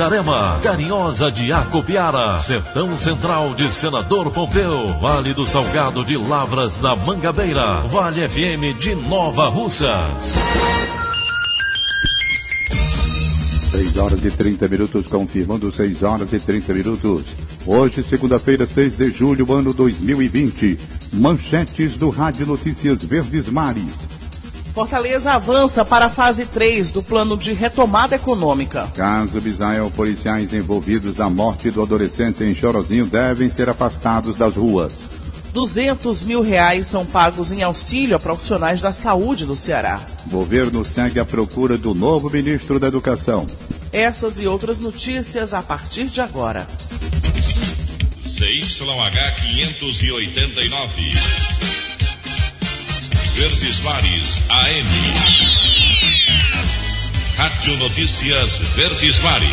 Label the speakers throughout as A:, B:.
A: Itarema, Carinhosa de Acopiara, Sertão Central de Senador Pompeu, Vale do Salgado de Lavras da Mangabeira, Vale FM de Nova Russas.
B: 6 horas e 30 minutos, confirmando 6 horas e 30 minutos. Hoje, segunda-feira, 6 de julho, ano 2020. Manchetes do Rádio Notícias Verdes Mares.
C: Fortaleza avança para a fase 3 do plano de retomada econômica.
B: Caso Bisael, policiais envolvidos na morte do adolescente em Chorozinho devem ser afastados das ruas.
C: 200 mil reais são pagos em auxílio a profissionais da saúde do Ceará.
B: Governo segue à procura do novo ministro da Educação.
C: Essas e outras notícias a partir de agora.
D: CYH 589. Verdes Mares AM. Rádio Notícias Verdes Mares.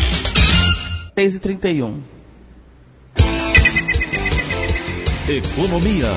C: 6 e 31.
A: Economia.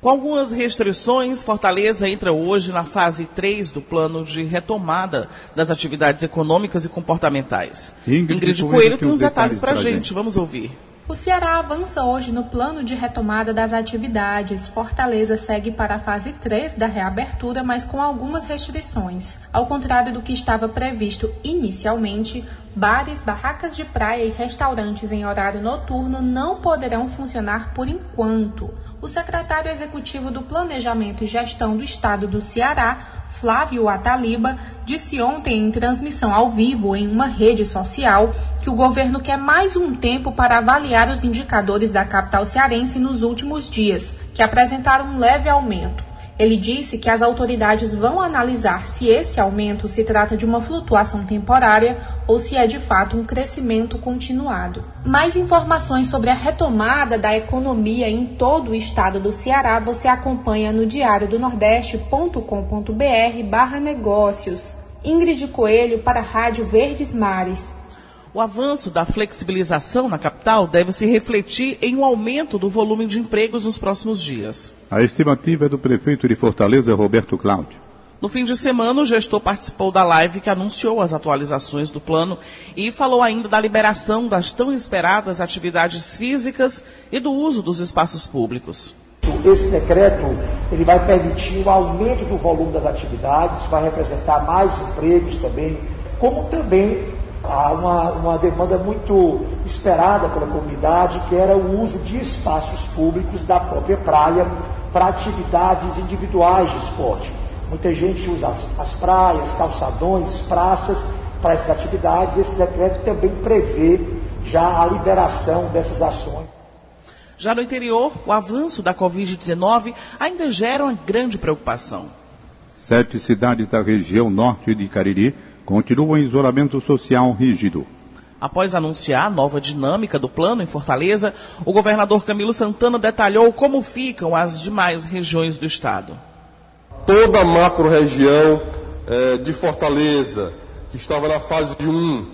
C: Com algumas restrições, Fortaleza entra hoje na fase 3 do plano de retomada das atividades econômicas e comportamentais.
B: Ingrid,
C: Ingrid
B: Coelho tem uns
C: detalhes
B: detalhes
C: para a
B: pra
C: gente.
B: gente.
C: Vamos ouvir.
E: O Ceará avança hoje no plano de retomada das atividades. Fortaleza segue para a fase 3 da reabertura, mas com algumas restrições. Ao contrário do que estava previsto inicialmente, bares, barracas de praia e restaurantes em horário noturno não poderão funcionar por enquanto. O secretário executivo do Planejamento e Gestão do Estado do Ceará, Flávio Ataliba, disse ontem em transmissão ao vivo em uma rede social que o governo quer mais um tempo para avaliar os indicadores da capital cearense nos últimos dias, que apresentaram um leve aumento. Ele disse que as autoridades vão analisar se esse aumento se trata de uma flutuação temporária ou se é de fato um crescimento continuado. Mais informações sobre a retomada da economia em todo o estado do Ceará você acompanha no diário do nordeste.com.br barra negócios. Ingrid Coelho para a Rádio Verdes Mares.
C: O avanço da flexibilização na capital deve se refletir em um aumento do volume de empregos nos próximos dias.
B: A estimativa é do prefeito de Fortaleza, Roberto Cláudio.
C: No fim de semana, o gestor participou da live que anunciou as atualizações do plano e falou ainda da liberação das tão esperadas atividades físicas e do uso dos espaços públicos.
F: Esse decreto ele vai permitir o aumento do volume das atividades, vai representar mais empregos também, como também há uma, uma demanda muito esperada pela comunidade, que era o uso de espaços públicos da própria praia para atividades individuais de esporte. Muita gente usa as, as praias, calçadões, praças para essas atividades. Esse decreto também prevê já a liberação dessas ações.
C: Já no interior, o avanço da Covid-19 ainda gera uma grande preocupação.
B: Sete cidades da região norte de Cariri continuam em isolamento social rígido.
C: Após anunciar a nova dinâmica do plano em Fortaleza, o governador Camilo Santana detalhou como ficam as demais regiões do estado.
G: toda a macro-região eh, de Fortaleza, que estava na fase 1,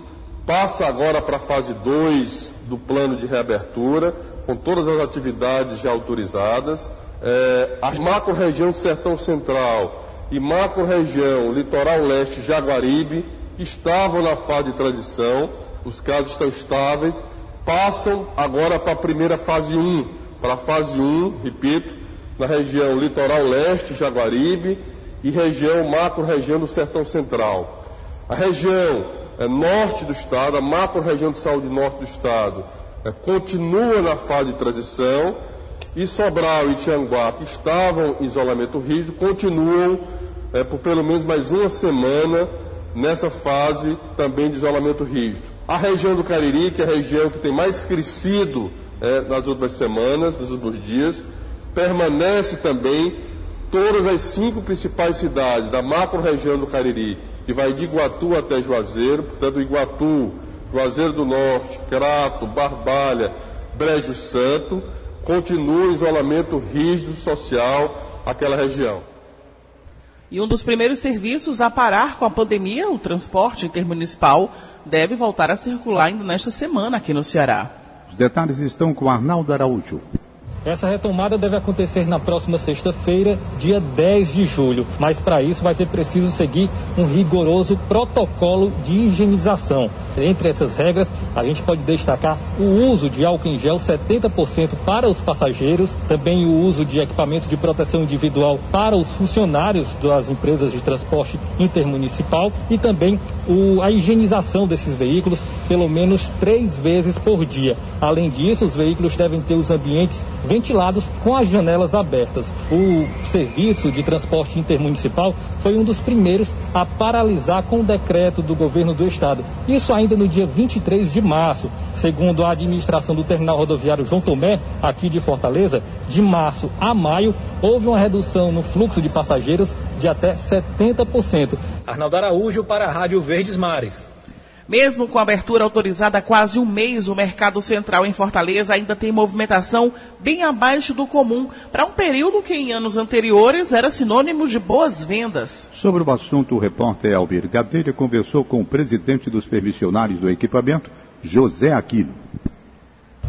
G: passa agora para a fase 2 do plano de reabertura, com todas as atividades já autorizadas. Eh, a macro-região do Sertão Central e macro-região Litoral Leste Jaguaribe, que estavam na fase de transição, os casos estão estáveis, passam agora para a primeira fase 1, para a fase 1, repito, na região litoral leste, Jaguaribe, e região macro-região do Sertão Central. A região eh, norte do estado, a macro-região de saúde norte do estado, eh, continua na fase de transição, e Sobral e Tianguá, que estavam em isolamento rígido, continuam eh, por pelo menos mais uma semana nessa fase também de isolamento rígido. A região do Cariri, que é a região que tem mais crescido é, nas últimas semanas, nos últimos dias, permanece também todas as cinco principais cidades da macro-região do Cariri, que vai de Iguatu até Juazeiro, portanto, Iguatu, Juazeiro do Norte, Crato, Barbalha, Brejo Santo, continua o isolamento rígido social aquela região.
C: E um dos primeiros serviços a parar com a pandemia, o transporte intermunicipal, deve voltar a circular ainda nesta semana aqui no Ceará.
B: Os detalhes estão com Arnaldo Araújo.
H: Essa retomada deve acontecer na próxima sexta-feira, dia 10 de julho, mas para isso vai ser preciso seguir um rigoroso protocolo de higienização. Entre essas regras, a gente pode destacar o uso de álcool em gel 70% para os passageiros, também o uso de equipamentos de proteção individual para os funcionários das empresas de transporte intermunicipal e também o, a higienização desses veículos pelo menos três vezes por dia. Além disso, os veículos devem ter os ambientes ventilados com as janelas abertas. O serviço de transporte intermunicipal foi um dos primeiros a paralisar com o decreto do governo do estado. Isso ainda no dia 23 de março. Segundo a administração do terminal rodoviário João Tomé, aqui de Fortaleza, de março a maio, houve uma redução no fluxo de passageiros de até 70%.
I: Arnaldo Araújo para a Rádio Verdes Mares.
C: Mesmo com a abertura autorizada há quase um mês, o mercado central em Fortaleza ainda tem movimentação bem abaixo do comum, para um período que em anos anteriores era sinônimo de boas vendas.
B: Sobre o assunto, o repórter Albir Gadelha conversou com o presidente dos permissionários do equipamento, José Aquino.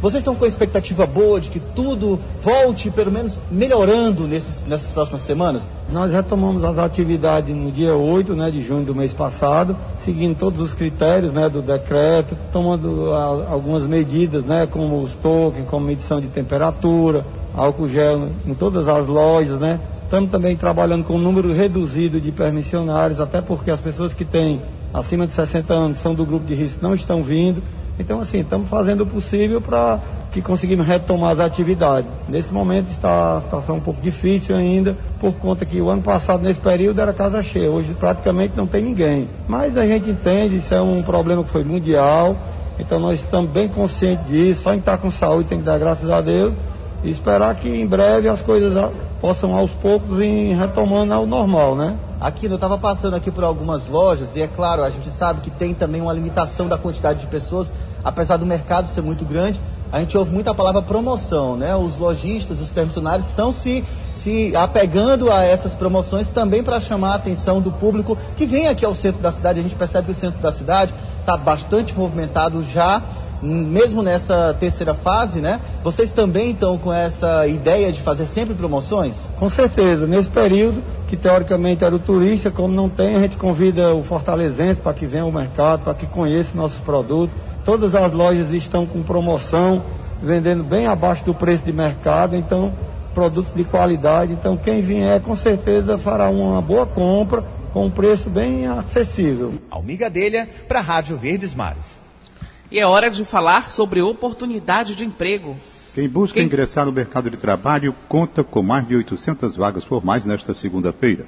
J: Vocês estão com a expectativa boa de que tudo volte, pelo menos melhorando nesses, nessas próximas semanas?
K: Nós retomamos as atividades no dia 8 né, de junho do mês passado, seguindo todos os critérios né, do decreto, tomando a, algumas medidas, né, como os tokens, como medição de temperatura, álcool gel em todas as lojas. Né. Estamos também trabalhando com um número reduzido de permissionários, até porque as pessoas que têm acima de 60 anos são do grupo de risco não estão vindo. Então, assim, estamos fazendo o possível para que conseguimos retomar as atividades. Nesse momento está a situação um pouco difícil ainda, por conta que o ano passado, nesse período, era casa cheia. Hoje praticamente não tem ninguém. Mas a gente entende, isso é um problema que foi mundial. Então nós estamos bem conscientes disso. Só em estar com saúde tem que dar graças a Deus. E esperar que em breve as coisas possam aos poucos vir retomando ao normal, né?
J: Aqui, eu estava passando aqui por algumas lojas e é claro, a gente sabe que tem também uma limitação da quantidade de pessoas apesar do mercado ser muito grande, a gente ouve muito a palavra promoção, né? Os lojistas, os permissionários estão se, se apegando a essas promoções também para chamar a atenção do público que vem aqui ao centro da cidade. A gente percebe que o centro da cidade está bastante movimentado já, mesmo nessa terceira fase, né? Vocês também estão com essa ideia de fazer sempre promoções?
K: Com certeza. Nesse período, que teoricamente era o turista, como não tem, a gente convida o fortalezense para que venha ao mercado, para que conheça nossos produtos Todas as lojas estão com promoção, vendendo bem abaixo do preço de mercado, então produtos de qualidade. Então quem vier com certeza fará uma boa compra com um preço bem acessível.
J: Almiga Delha para a Rádio Verdes Mares.
C: E é hora de falar sobre oportunidade de emprego.
B: Quem busca Quem... ingressar no mercado de trabalho conta com mais de 800 vagas formais nesta segunda-feira.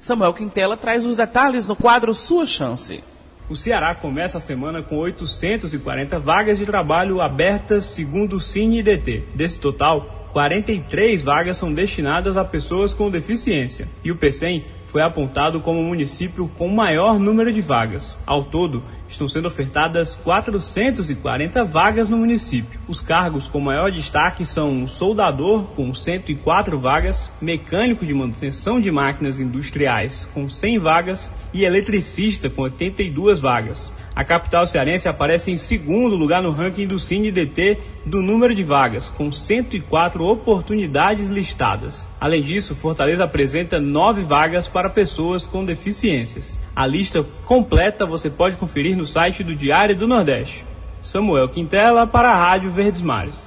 C: Samuel Quintela traz os detalhes no quadro Sua Chance.
L: O Ceará começa a semana com 840 vagas de trabalho abertas segundo o CineDT. Desse total, 43 vagas são destinadas a pessoas com deficiência. E o PCM foi apontado como o município com maior número de vagas. Ao todo, estão sendo ofertadas 440 vagas no município. Os cargos com maior destaque são soldador, com 104 vagas, mecânico de manutenção de máquinas industriais, com 100 vagas, e eletricista, com 82 vagas. A capital cearense aparece em segundo lugar no ranking do Cine DT do número de vagas, com 104 oportunidades listadas. Além disso, Fortaleza apresenta nove vagas para pessoas com deficiências. A lista completa você pode conferir no site do Diário do Nordeste. Samuel Quintela para a Rádio Verdes Mares.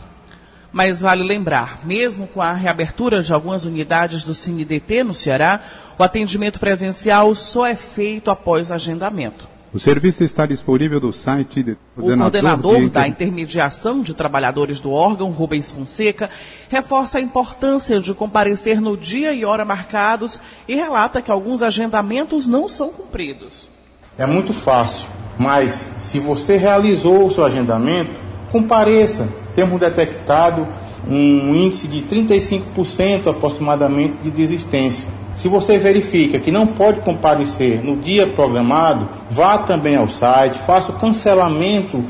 C: Mas vale lembrar, mesmo com a reabertura de algumas unidades do CineDT no Ceará, o atendimento presencial só é feito após agendamento.
B: O serviço está disponível no site do
C: coordenador, o coordenador de... da intermediação de trabalhadores do órgão, Rubens Fonseca, reforça a importância de comparecer no dia e hora marcados e relata que alguns agendamentos não são cumpridos.
M: É muito fácil Mas se você realizou o seu agendamento, compareça. Temos detectado um índice de 35% aproximadamente de desistência. Se você verifica que não pode comparecer no dia programado, vá também ao site, faça o cancelamento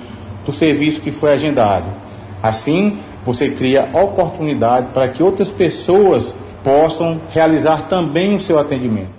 M: do serviço que foi agendado. Assim, você cria oportunidade para que outras pessoas possam realizar também o seu atendimento.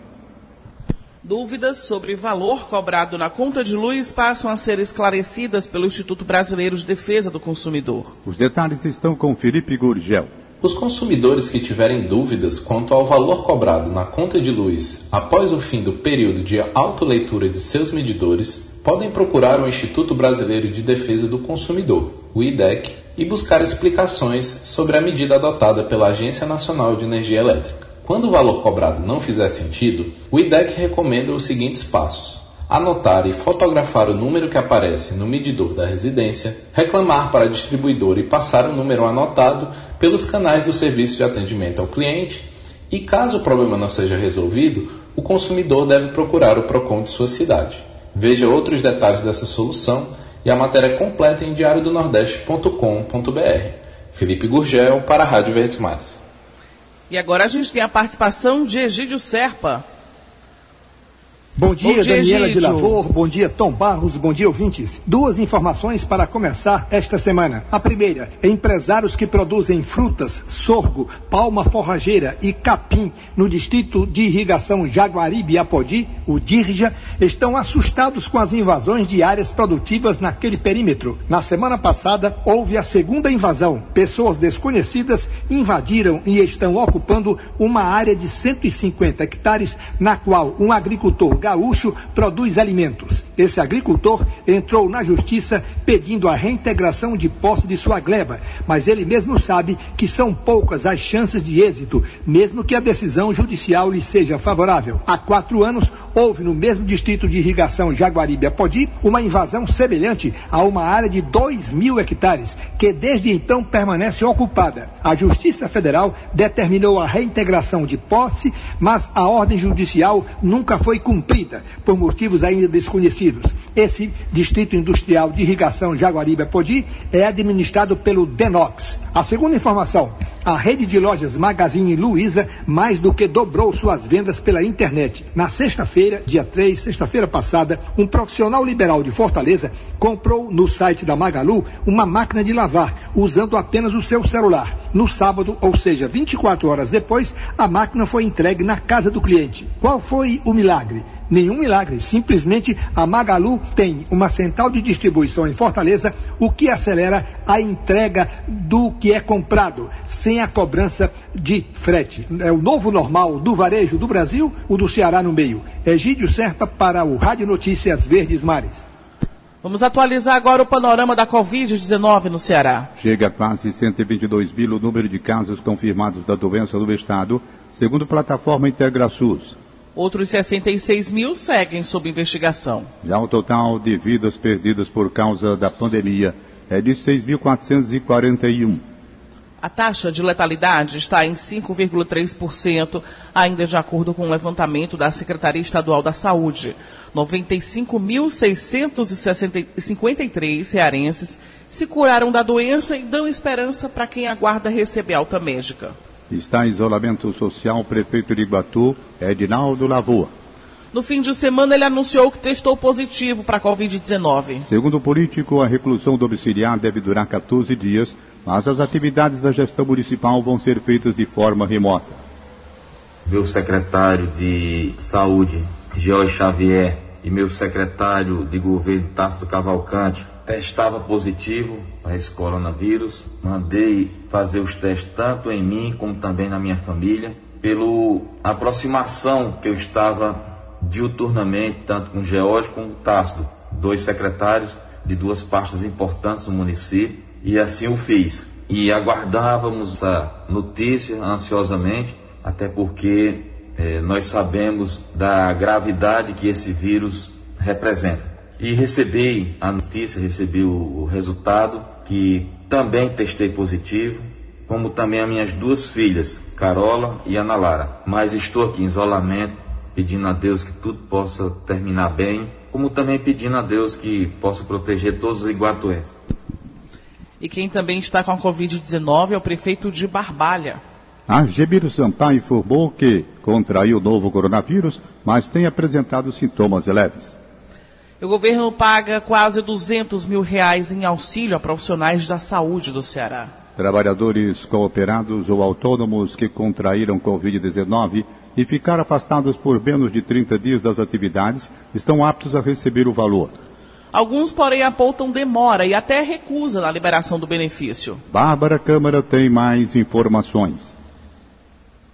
C: Dúvidas sobre valor cobrado na conta de luz passam a ser esclarecidas pelo Instituto Brasileiro de Defesa do Consumidor.
B: Os detalhes estão com Felipe Gurgel.
N: Os consumidores que tiverem dúvidas quanto ao valor cobrado na conta de luz após o fim do período de autoleitura de seus medidores podem procurar o Instituto Brasileiro de Defesa do Consumidor, o IDEC, e buscar explicações sobre a medida adotada pela Agência Nacional de Energia Elétrica. Quando o valor cobrado não fizer sentido, o IDEC recomenda os seguintes passos: anotar e fotografar o número que aparece no medidor da residência, reclamar para a distribuidora e passar o número anotado pelos canais do serviço de atendimento ao cliente, e caso o problema não seja resolvido, o consumidor deve procurar o PROCON de sua cidade. Veja outros detalhes dessa solução e a matéria completa em diariodonordeste.com.br. Felipe Gurgel para a Rádio Verdes Mares.
C: E agora a gente tem a participação de Egídio Serpa.
O: Bom dia, bom dia Daniela de Lavor, bom dia Tom Barros, bom dia ouvintes. Duas informações para começar esta semana. A primeira, empresários que produzem frutas, sorgo, palma forrageira e capim no distrito de irrigação Jaguaribe Apodi, o DIRJA, estão assustados com as invasões de áreas produtivas naquele perímetro. Na semana passada, houve a segunda invasão. Pessoas desconhecidas invadiram e estão ocupando uma área de 150 hectares na qual um agricultor gaúcho produz alimentos. Esse agricultor entrou na justiça pedindo a reintegração de posse de sua gleba, mas ele mesmo sabe que são poucas as chances de êxito, mesmo que a decisão judicial lhe seja favorável. Há quatro anos, houve no mesmo distrito de irrigação Jaguaribe-Apodi uma invasão semelhante a uma área de 2 mil hectares, que desde então permanece ocupada. A Justiça Federal determinou a reintegração de posse, mas a ordem judicial nunca foi cumprida cumprida por motivos ainda desconhecidos. Esse distrito industrial de irrigação Jaguaribe-Apodi é administrado pelo Denox. A segunda informação, a rede de lojas Magazine Luiza mais do que dobrou suas vendas pela internet. Na sexta-feira, dia 3, sexta-feira passada, um profissional liberal de Fortaleza comprou no site da Magalu uma máquina de lavar, usando apenas o seu celular. No sábado, ou seja, 24 horas depois, a máquina foi entregue na casa do cliente. Qual foi o milagre? nenhum milagre. Simplesmente a Magalu tem uma central de distribuição em Fortaleza, o que acelera a entrega do que é comprado, sem a cobrança de frete. É o novo normal do varejo do Brasil, o do Ceará no meio. Egídio Serpa para o Rádio Notícias Verdes Mares.
C: Vamos atualizar agora o panorama da Covid-19 no Ceará.
B: Chega a quase 122 mil o número de casos confirmados da doença no estado, segundo a plataforma IntegraSUS.
C: Outros 66 mil seguem sob investigação.
B: Já o total de vidas perdidas por causa da pandemia é de 6.441.
C: A taxa de letalidade está em 5,3%, ainda de acordo com o levantamento da Secretaria Estadual da Saúde. 95.653 cearenses se curaram da doença e dão esperança para quem aguarda receber alta médica.
B: Está em isolamento social o prefeito de Iguatu, Edinaldo Lavoa.
C: No fim de semana, ele anunciou que testou positivo para a Covid-19.
B: Segundo o político, a reclusão domiciliar deve durar 14 dias, mas as atividades da gestão municipal vão ser feitas de forma remota.
P: Meu secretário de Saúde, George Xavier, e meu secretário de governo, Tácito Cavalcante, testava positivo para esse coronavírus. Mandei fazer os testes tanto em mim como também na minha família, pela aproximação que eu estava diuturnamente, tanto com o George como o Tácito, dois secretários de duas pastas importantes do município, e assim o fiz. E aguardávamos a notícia ansiosamente, até porque eh, nós sabemos da gravidade que esse vírus representa. E recebi a notícia, recebi o, o resultado, que também testei positivo, como também as minhas duas filhas, Carola e Ana Lara. Mas estou aqui em isolamento, pedindo a Deus que tudo possa terminar bem como também pedindo a Deus que possa proteger todos os iguatuenses.
C: E quem também está com a Covid-19 é o prefeito de Barbalha.
B: Argemiro Sampaio informou que contraiu o novo coronavírus, mas tem apresentado sintomas leves.
C: O governo paga quase 200 mil reais em auxílio a profissionais da saúde do Ceará.
B: Trabalhadores cooperados ou autônomos que contraíram Covid-19 e ficaram afastados por menos de 30 dias das atividades estão aptos a receber o valor.
C: Alguns, porém, apontam demora e até recusa na liberação do benefício.
B: Bárbara Câmara tem mais informações.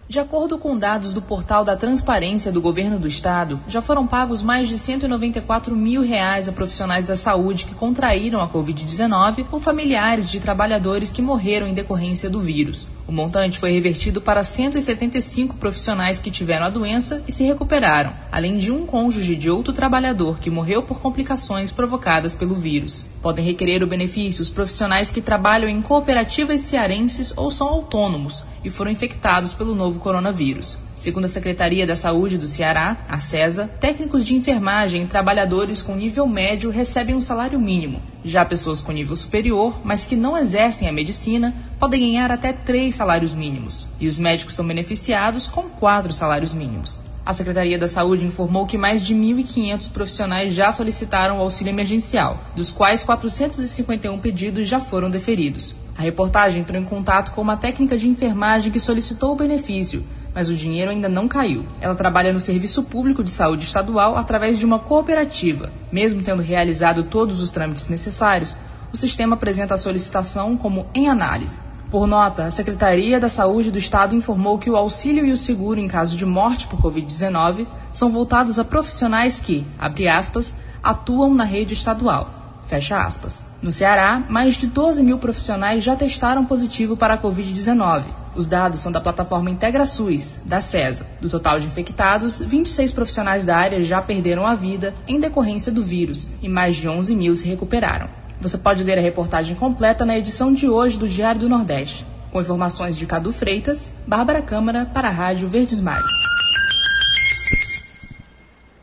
Q: De acordo com dados do portal da Transparência do Governo do Estado, já foram pagos mais de 194 mil reais a profissionais da saúde que contraíram a Covid-19 ou familiares de trabalhadores que morreram em decorrência do vírus. O montante foi revertido para 175 profissionais que tiveram a doença e se recuperaram, além de um cônjuge de outro trabalhador que morreu por complicações provocadas pelo vírus. Podem requerer o benefício os profissionais que trabalham em cooperativas cearenses ou são autônomos e foram infectados pelo novo coronavírus. Segundo a Secretaria da Saúde do Ceará, a CESA, técnicos de enfermagem e trabalhadores com nível médio recebem um salário mínimo. Já pessoas com nível superior, mas que não exercem a medicina, podem ganhar até três salários mínimos. E os médicos são beneficiados com quatro salários mínimos. A Secretaria da Saúde informou que mais de 1.500 profissionais já solicitaram o auxílio emergencial, dos quais 451 pedidos já foram deferidos. A reportagem entrou em contato com uma técnica de enfermagem que solicitou o benefício, mas o dinheiro ainda não caiu. Ela trabalha no Serviço Público de Saúde Estadual através de uma cooperativa. Mesmo tendo realizado todos os trâmites necessários, o sistema apresenta a solicitação como em análise. Por nota, a Secretaria da Saúde do Estado informou que o auxílio e o seguro em caso de morte por Covid-19 são voltados a profissionais que, abre aspas, atuam na rede estadual. Fecha aspas. No Ceará, mais de 12 mil profissionais já testaram positivo para a Covid-19. Os dados são da plataforma IntegraSUS, da CESA. Do total de infectados, 26 profissionais da área já perderam a vida em decorrência do vírus e mais de 11 mil se recuperaram. Você pode ler a reportagem completa na edição de hoje do Diário do Nordeste. Com informações de Cadu Freitas, Bárbara Câmara para a Rádio Verdes Mares.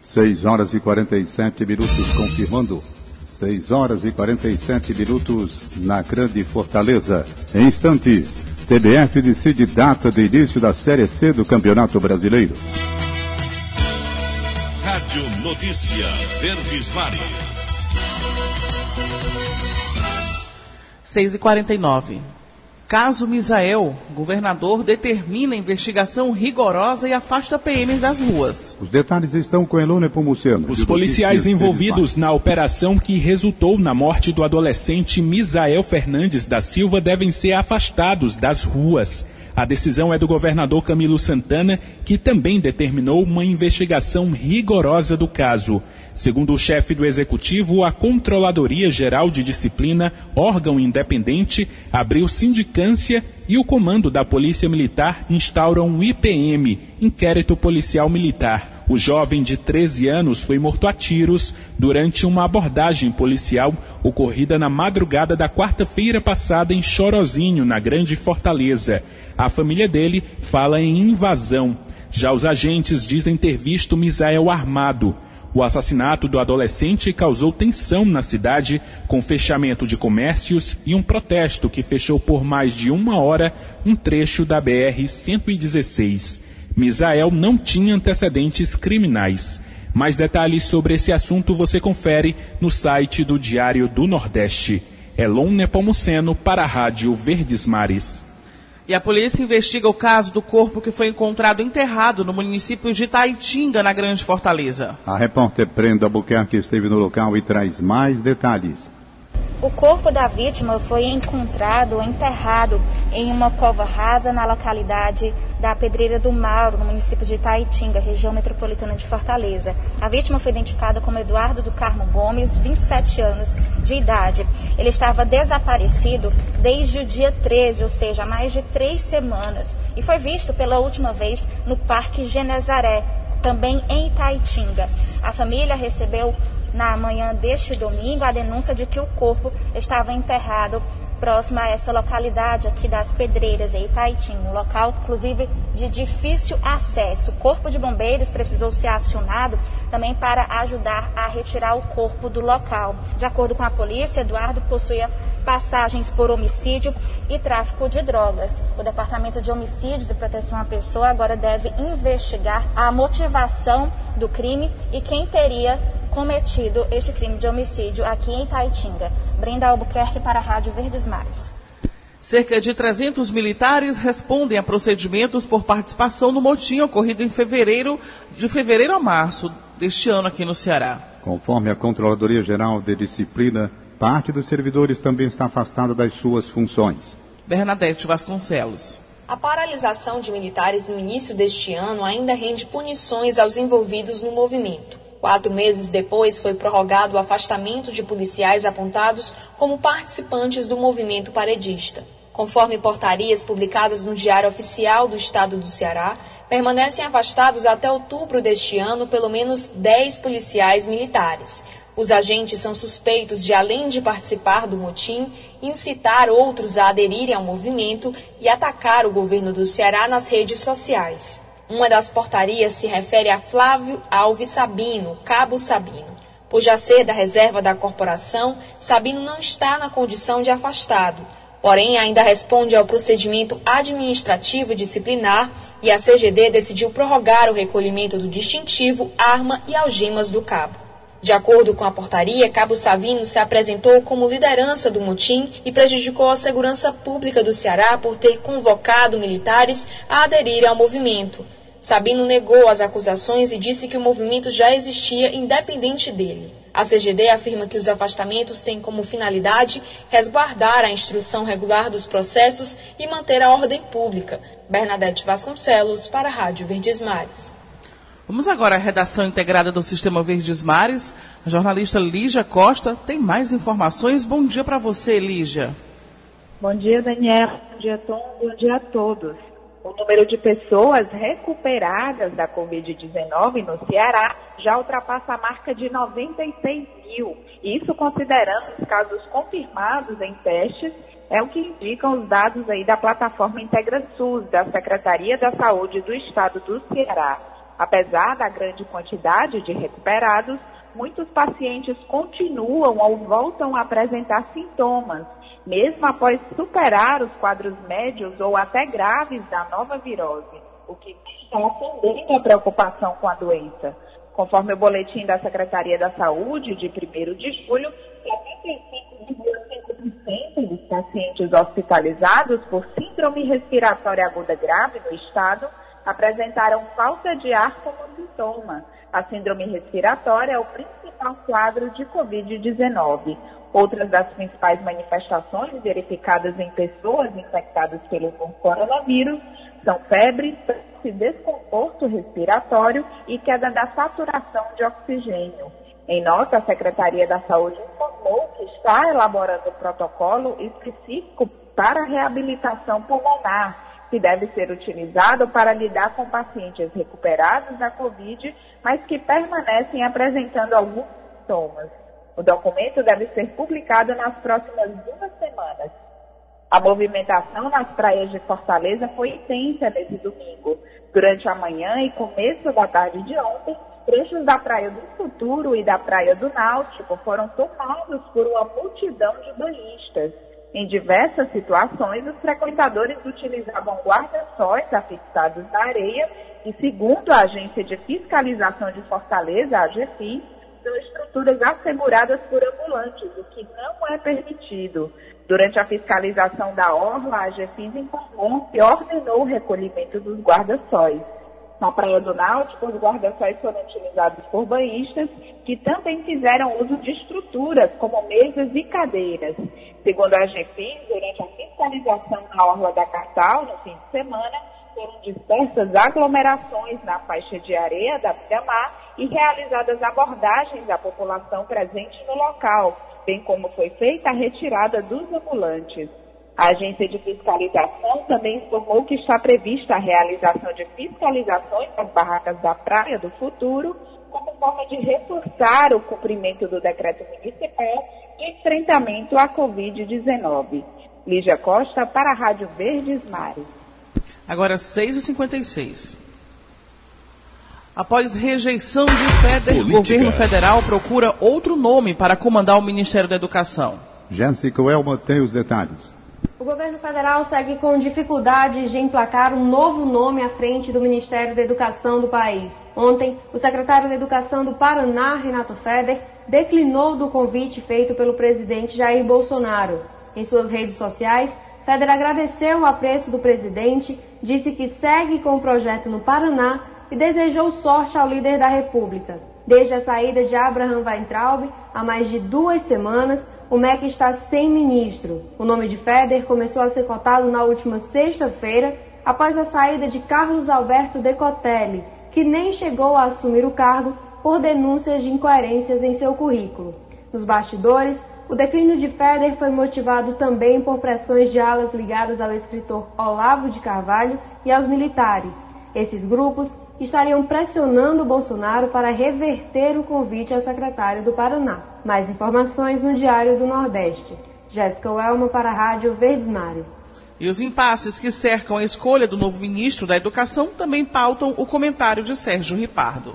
B: 6 horas e 47 minutos, confirmando. 6 horas e 47 minutos na Grande Fortaleza. Em instantes, CBF decide data de início da Série C do Campeonato Brasileiro.
D: Rádio Notícia Verdes Mares.
C: 6 e 49 Caso Misael, governador determina investigação rigorosa e afasta PMs das ruas.
B: Os detalhes estão com Elone Pomuceno.
R: Os policiais envolvidos na operação que resultou na morte do adolescente Misael Fernandes da Silva devem ser afastados das ruas. A decisão é do governador Camilo Santana, que também determinou uma investigação rigorosa do caso. Segundo o chefe do executivo, a Controladoria Geral de Disciplina, órgão independente, abriu sindicância e o comando da Polícia Militar instaura um IPM, Inquérito Policial Militar. O jovem de 13 anos foi morto a tiros durante uma abordagem policial ocorrida na madrugada da quarta-feira passada em Chorozinho, na Grande Fortaleza. A família dele fala em invasão. Já os agentes dizem ter visto Misael armado. O assassinato do adolescente causou tensão na cidade, com fechamento de comércios e um protesto que fechou por mais de uma hora um trecho da BR-116. Misael não tinha antecedentes criminais. Mais detalhes sobre esse assunto você confere no site do Diário do Nordeste. Elon Nepomuceno para a Rádio Verdes Mares.
C: E a polícia investiga o caso do corpo que foi encontrado enterrado no município de Taitinga, na Grande Fortaleza.
B: A repórter Brenda Buquerque esteve no local e traz mais detalhes.
S: O corpo da vítima foi encontrado enterrado em uma cova rasa na localidade da Pedreira do Mauro, no município de Itaitinga, região metropolitana de Fortaleza. A vítima foi identificada como Eduardo do Carmo Gomes, 27 anos de idade. Ele estava desaparecido desde o dia 13, ou seja, há mais de três semanas, e foi visto pela última vez no Parque Genezaré, também em Itaitinga. A família recebeu na manhã deste domingo a denúncia de que o corpo estava enterrado próximo a essa localidade aqui das Pedreiras, em Itaitinga, um local, inclusive, de difícil acesso. O Corpo de Bombeiros precisou ser acionado também para ajudar a retirar o corpo do local. De acordo com a polícia, Eduardo possuía passagens por homicídio e tráfico de drogas. O Departamento de Homicídios e Proteção à Pessoa agora deve investigar a motivação do crime e quem teria cometido este crime de homicídio aqui em Itaitinga. Brenda Albuquerque para a Rádio Verdes Mares.
C: Cerca de 300 militares respondem a procedimentos por participação no motim ocorrido em fevereiro, de fevereiro a março deste ano aqui no Ceará.
B: Conforme a Controladoria Geral de Disciplina, parte dos servidores também está afastada das suas funções.
C: Bernadette Vasconcelos.
T: A paralisação de militares no início deste ano ainda rende punições aos envolvidos no movimento. Quatro meses depois, foi prorrogado o afastamento de policiais apontados como participantes do movimento paredista. Conforme portarias publicadas no Diário Oficial do Estado do Ceará, permanecem afastados até outubro deste ano pelo menos 10 policiais militares. Os agentes são suspeitos de, além de participar do motim, incitar outros a aderirem ao movimento e atacar o governo do Ceará nas redes sociais. Uma das portarias se refere a Flávio Alves Sabino, Cabo Sabino. Por já ser da reserva da corporação, Sabino não está na condição de afastado, porém ainda responde ao procedimento administrativo disciplinar e a CGD decidiu prorrogar o recolhimento do distintivo, arma e algemas do cabo. De acordo com a portaria, Cabo Savino se apresentou como liderança do motim e prejudicou a segurança pública do Ceará por ter convocado militares a aderirem ao movimento. Sabino negou as acusações e disse que o movimento já existia independente dele. A CGD afirma que os afastamentos têm como finalidade resguardar a instrução regular dos processos e manter a ordem pública. Bernadette Vasconcelos, para a Rádio Verdes Mares.
C: Vamos agora à redação integrada do Sistema Verdes Mares. A jornalista Lígia Costa tem mais informações. Bom dia para você, Lígia.
U: Bom dia, Daniel. Bom dia, Tom. Bom dia a todos. O número de pessoas recuperadas da Covid-19 no Ceará já ultrapassa a marca de 96 mil. Isso considerando os casos confirmados em testes, é o que indicam os dados aí da plataforma Integra SUS, da Secretaria da Saúde do Estado do Ceará. Apesar da grande quantidade de recuperados, muitos pacientes continuam ou voltam a apresentar sintomas, mesmo após superar os quadros médios ou até graves da nova virose, o que está acendendo a preocupação com a doença. Conforme o boletim da Secretaria da Saúde de 1 de julho, 75,5% dos pacientes hospitalizados por síndrome respiratória aguda grave no estado apresentaram falta de ar como sintoma. A síndrome respiratória é o principal quadro de Covid-19. Outras das principais manifestações verificadas em pessoas infectadas pelo coronavírus são febre, desconforto respiratório e queda da saturação de oxigênio. Em nota, a Secretaria da Saúde informou que está elaborando um protocolo específico para a reabilitação pulmonar que deve ser utilizado para lidar com pacientes recuperados da Covid, mas que permanecem apresentando alguns sintomas. O documento deve ser publicado nas próximas duas semanas. A movimentação nas praias de Fortaleza foi intensa nesse domingo. Durante a manhã e começo da tarde de ontem, trechos da Praia do Futuro e da Praia do Náutico foram tomados por uma multidão de banhistas. Em diversas situações, os frequentadores utilizavam guarda-sóis afixados na areia e, segundo a Agência de Fiscalização de Fortaleza, a são estruturas asseguradas por ambulantes, o que não é permitido. Durante a fiscalização da orla, a AGFIS informou que ordenou o recolhimento dos guarda-sóis. Na Praia do Náutico, os guarda-sóis foram utilizados por banhistas que também fizeram uso de estruturas como mesas e cadeiras. Segundo a GFIS, durante a fiscalização na Orla da Cartal, no fim de semana, foram dispersas aglomerações na faixa de areia da Piramar e realizadas abordagens à população presente no local, bem como foi feita a retirada dos ambulantes. A agência de fiscalização também informou que está prevista a realização de fiscalizações nas barracas da Praia do Futuro, como forma de reforçar o cumprimento do decreto municipal de enfrentamento à Covid-19. Lígia Costa para a Rádio Verdes Mares.
C: Agora 6h56. Após rejeição de FEDER, o governo federal procura outro nome para comandar o Ministério da Educação.
B: Jéssica Elma tem os detalhes.
V: O governo federal segue com dificuldades de emplacar um novo nome à frente do Ministério da Educação do país. Ontem, o secretário da Educação do Paraná, Renato Feder, declinou do convite feito pelo presidente Jair Bolsonaro. Em suas redes sociais, Feder agradeceu o apreço do presidente, disse que segue com o projeto no Paraná e desejou sorte ao líder da República. Desde a saída de Abraham Weintraub, há mais de duas semanas, o MEC está sem ministro. O nome de Feder começou a ser cotado na última sexta-feira, após a saída de Carlos Alberto Decotelli, que nem chegou a assumir o cargo por denúncias de incoerências em seu currículo. Nos bastidores, o declínio de Feder foi motivado também por pressões de alas ligadas ao escritor Olavo de Carvalho e aos militares. Esses grupos estariam pressionando Bolsonaro para reverter o convite ao secretário do Paraná. Mais informações no Diário do Nordeste. Jéssica Welma para a Rádio Verdes Mares.
C: E os impasses que cercam a escolha do novo ministro da Educação também pautam o comentário de Sérgio Ripardo.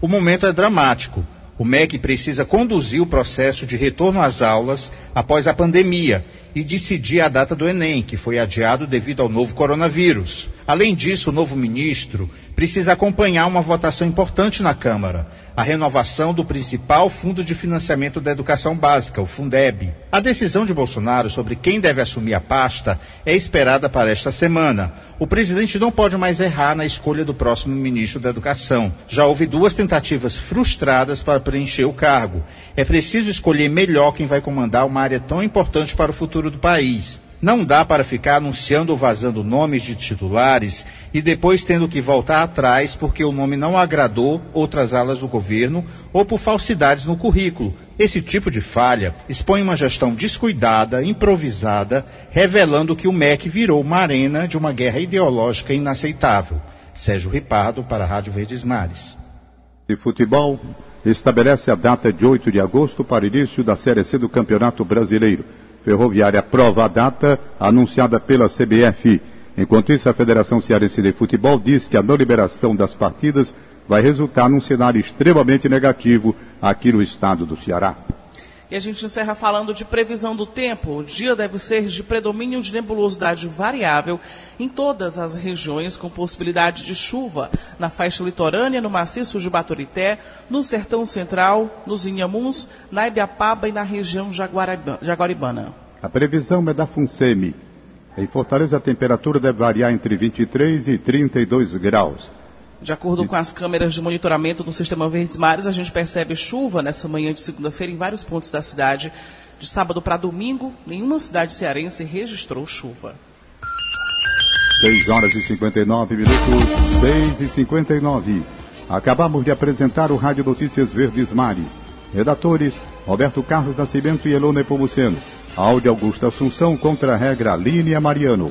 W: O momento é dramático. O MEC precisa conduzir o processo de retorno às aulas após a pandemia e decidir a data do Enem, que foi adiado devido ao novo coronavírus. Além disso, o novo ministro precisa acompanhar uma votação importante na Câmara, a renovação do principal fundo de financiamento da educação básica, o Fundeb. A decisão de Bolsonaro sobre quem deve assumir a pasta é esperada para esta semana. O presidente não pode mais errar na escolha do próximo ministro da Educação. Já houve duas tentativas frustradas para preencher o cargo. É preciso escolher melhor quem vai comandar uma área tão importante para o futuro do país. Não dá para ficar anunciando ou vazando nomes de titulares e depois tendo que voltar atrás porque o nome não agradou outras alas do governo ou por falsidades no currículo. Esse tipo de falha expõe uma gestão descuidada, improvisada, revelando que o MEC virou uma arena de uma guerra ideológica inaceitável. Sérgio Ripardo, para a Rádio Verdes Mares.
B: De futebol, estabelece a data de 8 de agosto para início da Série C do Campeonato Brasileiro. Ferroviária aprova a data anunciada pela CBF. Enquanto isso, a Federação Cearense de Futebol diz que a não liberação das partidas vai resultar num cenário extremamente negativo aqui no estado do Ceará.
C: E a gente encerra falando de previsão do tempo. O dia deve ser de predomínio de nebulosidade variável em todas as regiões, com possibilidade de chuva na faixa litorânea, no maciço de Baturité, no sertão central, nos Inhamuns, na Ibiapaba e na região jaguaribana.
B: A previsão é da FUNSEMI. Em Fortaleza, a temperatura deve variar entre 23 e 32 graus.
C: De acordo com as câmeras de monitoramento do Sistema Verdes Mares, a gente percebe chuva nessa manhã de segunda-feira em vários pontos da cidade. De sábado para domingo, nenhuma cidade cearense registrou chuva.
B: 6 horas e 59 minutos, 6 e 59. Acabamos de apresentar o Rádio Notícias Verdes Mares. Redatores, Roberto Carlos Nascimento e Elone Pomuceno. Áudio Augusto Assunção contra a regra Línia Mariano.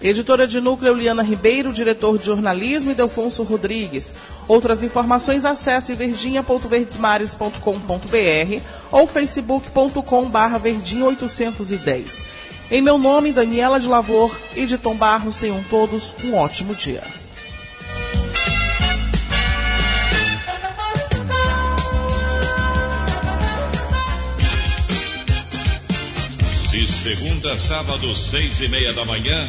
C: Editora de núcleo Liana Ribeiro, diretor de jornalismo Delfonso Rodrigues. Outras informações acesse verdinha.verdesmares.com.br ou facebook.com.br verdinha810. Em meu nome, Daniela de Lavor e de Tom Barros, tenham todos um ótimo dia.
D: De segunda a sábado, seis e meia da manhã.